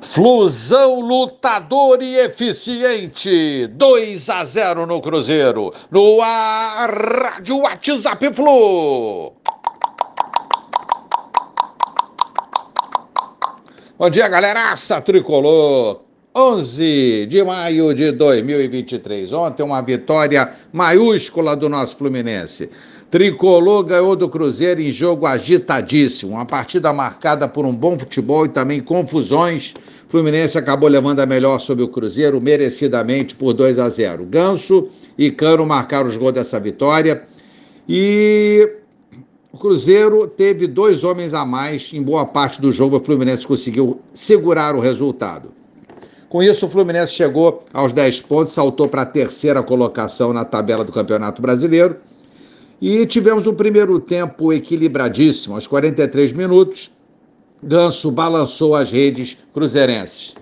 Flusão lutador e eficiente. 2 a 0 no Cruzeiro. No ar, Rádio WhatsApp Flu. Bom dia, galeraça tricolor. 11 de maio de 2023. Ontem, uma vitória maiúscula do nosso Fluminense. Tricolor ganhou do Cruzeiro em jogo agitadíssimo. Uma partida marcada por um bom futebol e também confusões. Fluminense acabou levando a melhor sobre o Cruzeiro, merecidamente por 2 a 0. Ganso e Cano marcaram os gols dessa vitória. E o Cruzeiro teve dois homens a mais em boa parte do jogo. O Fluminense conseguiu segurar o resultado. Com isso, o Fluminense chegou aos 10 pontos, saltou para a terceira colocação na tabela do Campeonato Brasileiro e tivemos um primeiro tempo equilibradíssimo. Aos 43 minutos, Ganso balançou as redes cruzeirenses.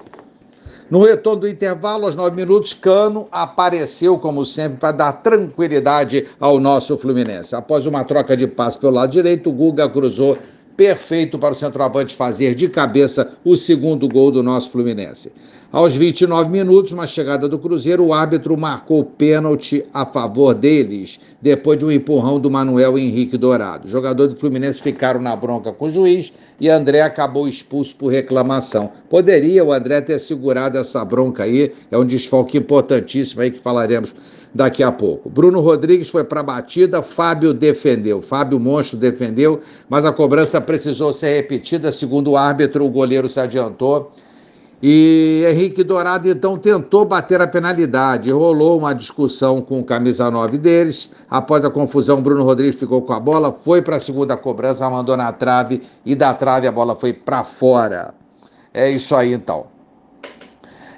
No retorno do intervalo, aos 9 minutos, Cano apareceu, como sempre, para dar tranquilidade ao nosso Fluminense. Após uma troca de passe pelo lado direito, o Guga cruzou perfeito para o centroavante fazer de cabeça o segundo gol do nosso Fluminense. Aos 29 minutos, uma chegada do Cruzeiro, o árbitro marcou pênalti a favor deles, depois de um empurrão do Manuel Henrique Dourado. Os jogadores do Fluminense ficaram na bronca com o juiz e André acabou expulso por reclamação. Poderia o André ter segurado essa bronca aí, é um desfalque importantíssimo aí que falaremos daqui a pouco. Bruno Rodrigues foi para a batida, Fábio defendeu. Fábio Monstro defendeu, mas a cobrança precisou ser repetida. Segundo o árbitro, o goleiro se adiantou. E Henrique Dourado então tentou bater a penalidade. Rolou uma discussão com o camisa 9 deles. Após a confusão, Bruno Rodrigues ficou com a bola, foi para a segunda cobrança, mandou na trave e da trave a bola foi para fora. É isso aí então.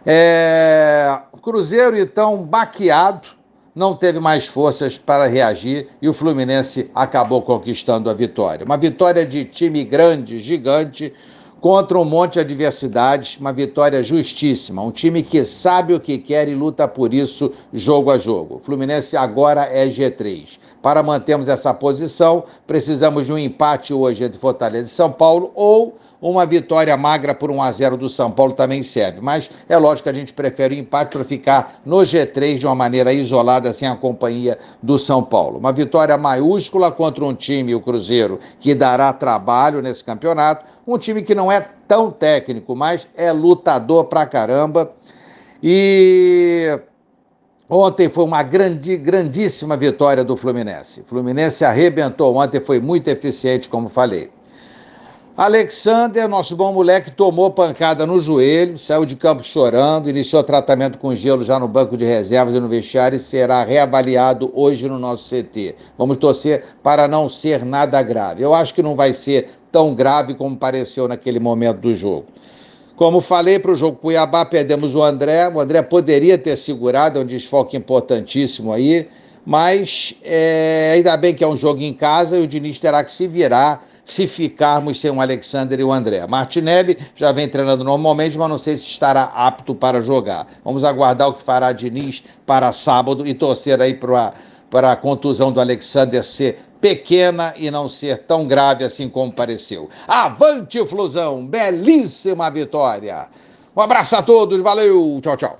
É... Cruzeiro então baqueado não teve mais forças para reagir e o Fluminense acabou conquistando a vitória. Uma vitória de time grande, gigante, contra um monte de adversidades, uma vitória justíssima. Um time que sabe o que quer e luta por isso jogo a jogo. O Fluminense agora é G3. Para mantermos essa posição, precisamos de um empate hoje entre Fortaleza e São Paulo ou uma vitória magra por 1 a 0 do São Paulo também serve. Mas é lógico que a gente prefere o empate para ficar no G3 de uma maneira isolada, sem a companhia do São Paulo. Uma vitória maiúscula contra um time, o Cruzeiro, que dará trabalho nesse campeonato. Um time que não é tão técnico, mas é lutador pra caramba. E Ontem foi uma grande, grandíssima vitória do Fluminense. O Fluminense arrebentou ontem, foi muito eficiente, como falei. Alexander, nosso bom moleque, tomou pancada no joelho, saiu de campo chorando, iniciou tratamento com gelo já no banco de reservas e no vestiário e será reavaliado hoje no nosso CT. Vamos torcer para não ser nada grave. Eu acho que não vai ser tão grave como pareceu naquele momento do jogo. Como falei para o jogo Cuiabá, perdemos o André. O André poderia ter segurado, é um desfoque importantíssimo aí, mas é, ainda bem que é um jogo em casa e o Diniz terá que se virar se ficarmos sem o Alexander e o André. Martinelli já vem treinando normalmente, mas não sei se estará apto para jogar. Vamos aguardar o que fará Diniz para sábado e torcer aí para para a contusão do Alexander ser pequena e não ser tão grave assim como pareceu. Avante, Flusão! Belíssima vitória! Um abraço a todos, valeu, tchau, tchau.